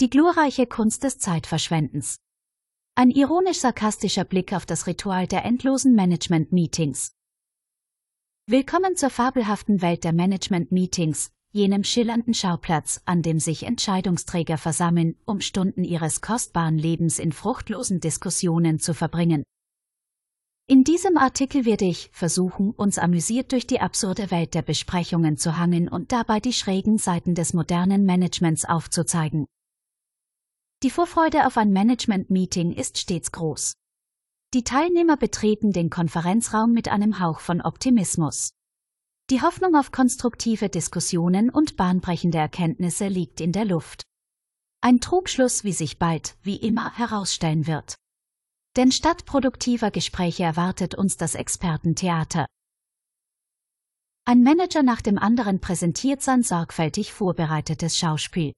Die glorreiche Kunst des Zeitverschwendens. Ein ironisch-sarkastischer Blick auf das Ritual der endlosen Management-Meetings. Willkommen zur fabelhaften Welt der Management-Meetings, jenem schillernden Schauplatz, an dem sich Entscheidungsträger versammeln, um Stunden ihres kostbaren Lebens in fruchtlosen Diskussionen zu verbringen. In diesem Artikel werde ich versuchen, uns amüsiert durch die absurde Welt der Besprechungen zu hangeln und dabei die schrägen Seiten des modernen Managements aufzuzeigen. Die Vorfreude auf ein Management-Meeting ist stets groß. Die Teilnehmer betreten den Konferenzraum mit einem Hauch von Optimismus. Die Hoffnung auf konstruktive Diskussionen und bahnbrechende Erkenntnisse liegt in der Luft. Ein Trugschluss, wie sich bald, wie immer, herausstellen wird. Denn statt produktiver Gespräche erwartet uns das Expertentheater. Ein Manager nach dem anderen präsentiert sein sorgfältig vorbereitetes Schauspiel.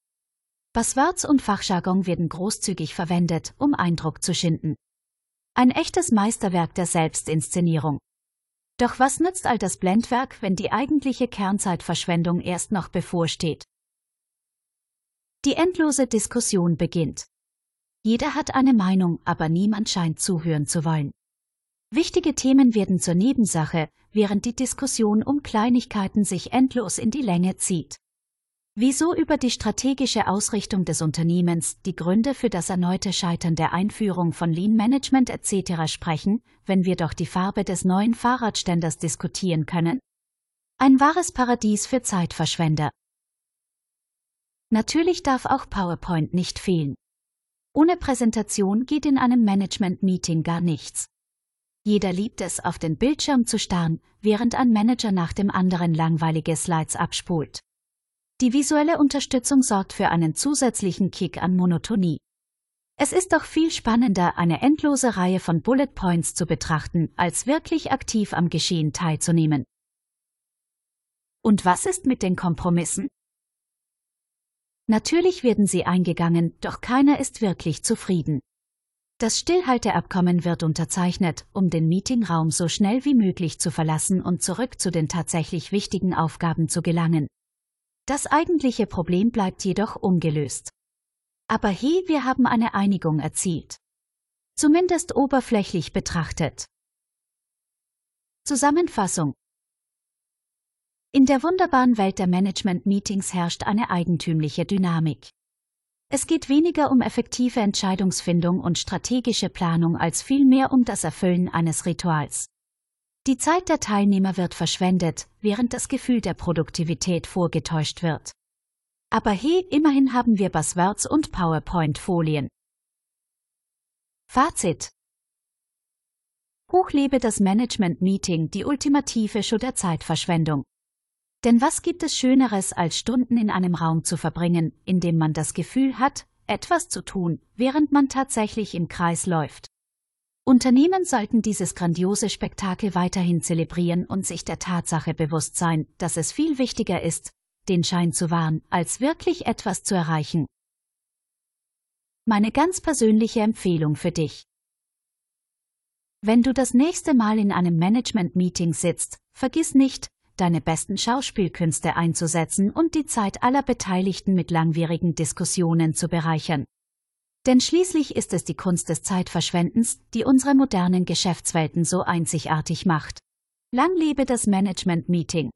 Buzzwords und Fachjargon werden großzügig verwendet, um Eindruck zu schinden. Ein echtes Meisterwerk der Selbstinszenierung. Doch was nützt all das Blendwerk, wenn die eigentliche Kernzeitverschwendung erst noch bevorsteht? Die endlose Diskussion beginnt. Jeder hat eine Meinung, aber niemand scheint zuhören zu wollen. Wichtige Themen werden zur Nebensache, während die Diskussion um Kleinigkeiten sich endlos in die Länge zieht. Wieso über die strategische Ausrichtung des Unternehmens, die Gründe für das erneute Scheitern der Einführung von Lean Management etc. sprechen, wenn wir doch die Farbe des neuen Fahrradständers diskutieren können? Ein wahres Paradies für Zeitverschwender. Natürlich darf auch PowerPoint nicht fehlen. Ohne Präsentation geht in einem Management-Meeting gar nichts. Jeder liebt es, auf den Bildschirm zu starren, während ein Manager nach dem anderen langweilige Slides abspult. Die visuelle Unterstützung sorgt für einen zusätzlichen Kick an Monotonie. Es ist doch viel spannender, eine endlose Reihe von Bullet Points zu betrachten, als wirklich aktiv am Geschehen teilzunehmen. Und was ist mit den Kompromissen? Natürlich werden sie eingegangen, doch keiner ist wirklich zufrieden. Das Stillhalteabkommen wird unterzeichnet, um den Meetingraum so schnell wie möglich zu verlassen und zurück zu den tatsächlich wichtigen Aufgaben zu gelangen. Das eigentliche Problem bleibt jedoch ungelöst. Aber he, wir haben eine Einigung erzielt. Zumindest oberflächlich betrachtet. Zusammenfassung in der wunderbaren Welt der Management-Meetings herrscht eine eigentümliche Dynamik. Es geht weniger um effektive Entscheidungsfindung und strategische Planung als vielmehr um das Erfüllen eines Rituals. Die Zeit der Teilnehmer wird verschwendet, während das Gefühl der Produktivität vorgetäuscht wird. Aber hey, immerhin haben wir Buzzwords und PowerPoint-Folien. Fazit Hochlebe das Management-Meeting, die ultimative Show der Zeitverschwendung. Denn was gibt es Schöneres, als Stunden in einem Raum zu verbringen, in dem man das Gefühl hat, etwas zu tun, während man tatsächlich im Kreis läuft? Unternehmen sollten dieses grandiose Spektakel weiterhin zelebrieren und sich der Tatsache bewusst sein, dass es viel wichtiger ist, den Schein zu wahren, als wirklich etwas zu erreichen. Meine ganz persönliche Empfehlung für dich. Wenn du das nächste Mal in einem Management-Meeting sitzt, vergiss nicht, deine besten Schauspielkünste einzusetzen und die Zeit aller Beteiligten mit langwierigen Diskussionen zu bereichern. Denn schließlich ist es die Kunst des Zeitverschwendens, die unsere modernen Geschäftswelten so einzigartig macht. Lang lebe das Management-Meeting.